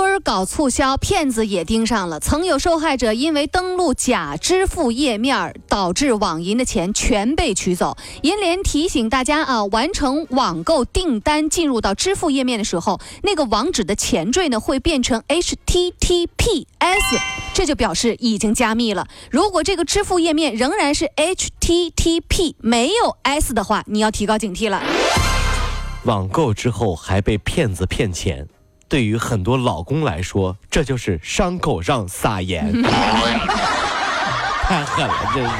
电商扎堆儿搞促销，骗子也盯上了。曾有受害者因为登录假支付页面，导致网银的钱全被取走。银联提醒大家啊，完成网购订单进入到支付页面的时候，那个网址的前缀呢会变成 HTTPS，这就表示已经加密了。如果这个支付页面仍然是 HTTP 没有 S 的话，你要提高警惕了。网购之后还被骗子骗钱。对于很多老公来说，这就是伤口上撒盐。太狠了，真是！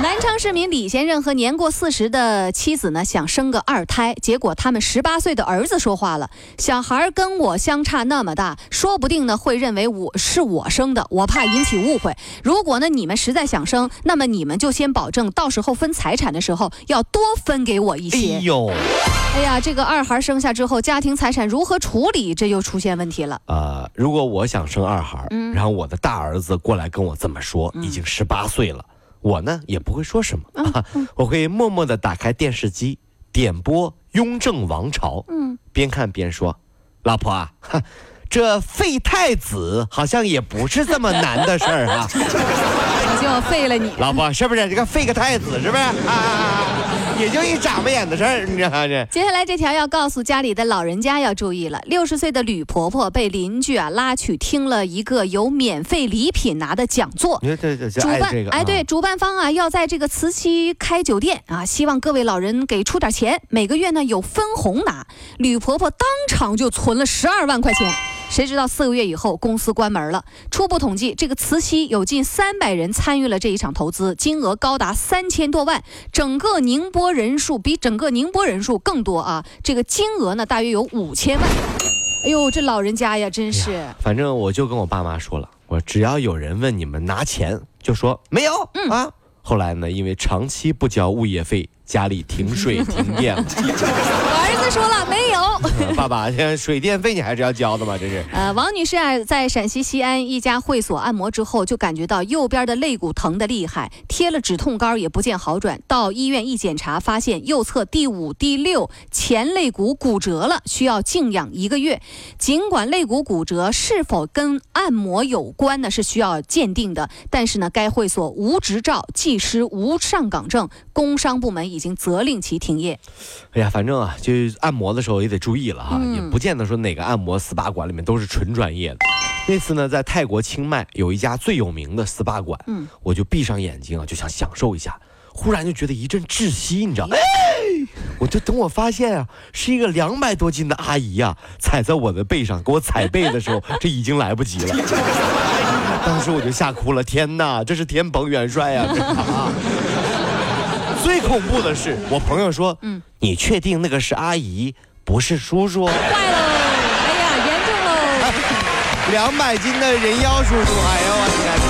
南昌市民李先生和年过四十的妻子呢，想生个二胎，结果他们十八岁的儿子说话了：“小孩跟我相差那么大，说不定呢会认为我是我生的，我怕引起误会。如果呢你们实在想生，那么你们就先保证，到时候分财产的时候要多分给我一些。”哎呦，哎呀，这个二孩生下之后，家庭财产如何处理，这又出现问题了。呃，如果我想生二孩，然后我的大儿子过来跟我这么说，已经十八岁。对了，我呢也不会说什么，我会默默的打开电视机，点播《雍正王朝》，嗯，边看边说：“老婆啊，这废太子好像也不是这么难的事儿啊。”我就要废了你，老婆是不是？这个废个太子是不是？啊也就一眨巴眼的事儿，你知道这。接下来这条要告诉家里的老人家要注意了。六十岁的吕婆婆被邻居啊拉去听了一个有免费礼品拿的讲座。主办哎对，主办方啊要在这个慈溪开酒店啊，希望各位老人给出点钱，每个月呢有分红拿。吕婆婆当场就存了十二万块钱。谁知道四个月以后公司关门了？初步统计，这个慈溪有近三百人参与了这一场投资，金额高达三千多万，整个宁波人数比整个宁波人数更多啊！这个金额呢，大约有五千万。哎呦，这老人家呀，真是……反正我就跟我爸妈说了，我只要有人问你们拿钱，就说没有嗯啊。后来呢，因为长期不交物业费，家里停水 停电了。说了没有？爸爸，水电费你还是要交的嘛？这是。呃，王女士啊，在陕西西安一家会所按摩之后，就感觉到右边的肋骨疼得厉害，贴了止痛膏也不见好转。到医院一检查，发现右侧第五、第六前肋骨骨折了，需要静养一个月。尽管肋骨骨折是否跟按摩有关呢，是需要鉴定的，但是呢，该会所无执照，技师无上岗证，工商部门已经责令其停业。哎呀，反正啊，就。按摩的时候也得注意了哈，也不见得说哪个按摩 SPA 馆里面都是纯专业的。那次呢，在泰国清迈有一家最有名的 SPA 馆，嗯，我就闭上眼睛啊，就想享受一下，忽然就觉得一阵窒息，你知道吗？我就等我发现啊，是一个两百多斤的阿姨呀，踩在我的背上给我踩背的时候，这已经来不及了。当时我就吓哭了，天哪，这是天蓬元帅呀！最恐怖的是，我朋友说：“嗯，你确定那个是阿姨，不是叔叔？”坏喽，哎呀，严重喽！两百斤的人妖叔叔，哎呦我天！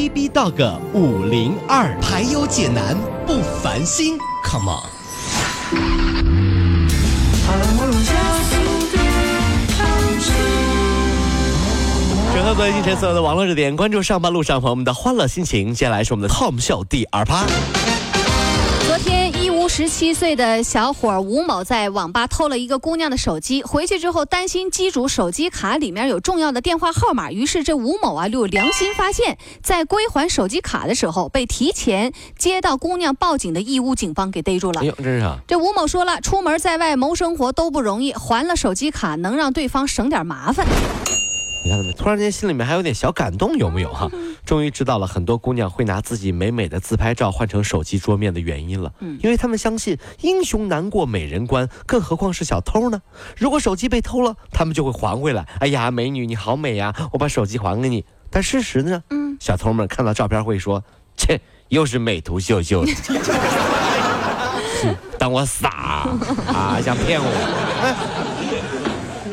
B B Dog 五零二排忧解难不烦心，Come on！整合最近城所有的网络热点，关注上班路上朋友们的欢乐心情。接下来是我们的 Tom 秀第二趴。十七岁的小伙吴某在网吧偷了一个姑娘的手机，回去之后担心机主手机卡里面有重要的电话号码，于是这吴某啊就良心发现，在归还手机卡的时候，被提前接到姑娘报警的义乌警方给逮住了。哎呦，这是啥？这吴某说了，出门在外谋生活都不容易，还了手机卡能让对方省点麻烦。你看到没？突然间心里面还有点小感动，有没有哈？终于知道了很多姑娘会拿自己美美的自拍照换成手机桌面的原因了。嗯，因为他们相信英雄难过美人关，更何况是小偷呢？如果手机被偷了，他们就会还回来。哎呀，美女你好美呀，我把手机还给你。但事实呢？嗯，小偷们看到照片会说：切，又是美图秀秀 的，当我傻啊？想骗我？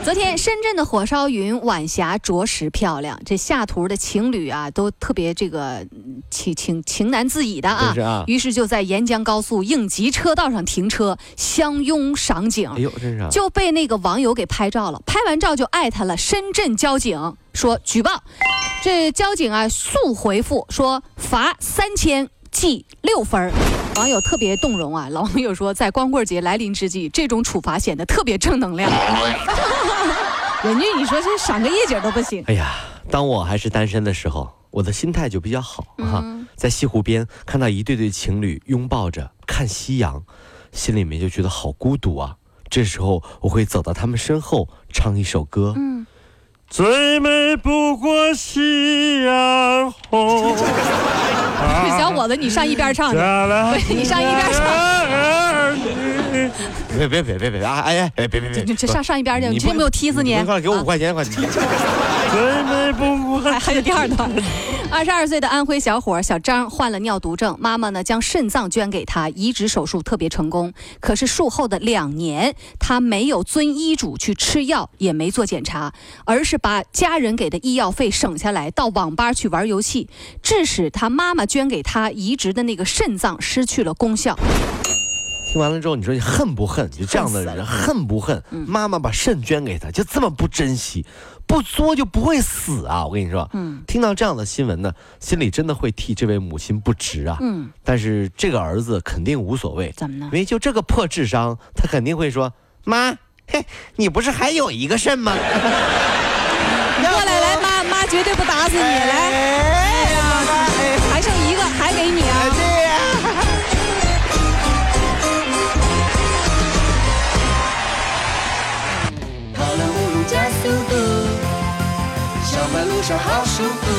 昨天深圳的火烧云晚霞着实漂亮，这下图的情侣啊都特别这个情情情难自已的啊，于是就在沿江高速应急车道上停车相拥赏景，哎呦，真是就被那个网友给拍照了，拍完照就艾特了深圳交警说举报，这交警啊速回复说罚三千。记六分网友特别动容啊！老网友说，在光棍节来临之际，这种处罚显得特别正能量。人家你说这赏个夜景都不行。哎呀，当我还是单身的时候，我的心态就比较好哈。在西湖边看到一对对情侣拥抱着看夕阳，心里面就觉得好孤独啊。这时候我会走到他们身后，唱一首歌。嗯。最美不过夕阳红。小伙子，你上一边唱去。对，你上一边唱。别别别别别啊！哎呀，别别别！这上上一边去，你听没有踢死你？快给我五块钱，快！还还有第二段。二十二岁的安徽小伙小张患了尿毒症，妈妈呢将肾脏捐给他，移植手术特别成功。可是术后的两年，他没有遵医嘱去吃药，也没做检查，而是把家人给的医药费省下来，到网吧去玩游戏，致使他妈妈捐给他移植的那个肾脏失去了功效。听完了之后，你说你恨不恨？就这样的人恨不恨？妈妈把肾捐给他，就这么不珍惜，不作就不会死啊！我跟你说，嗯，听到这样的新闻呢，心里真的会替这位母亲不值啊。嗯，但是这个儿子肯定无所谓，怎么呢？因为就这个破智商，他肯定会说：“妈，嘿，你不是还有一个肾吗？” 过来来，妈妈绝对不打死你，来，还 so good.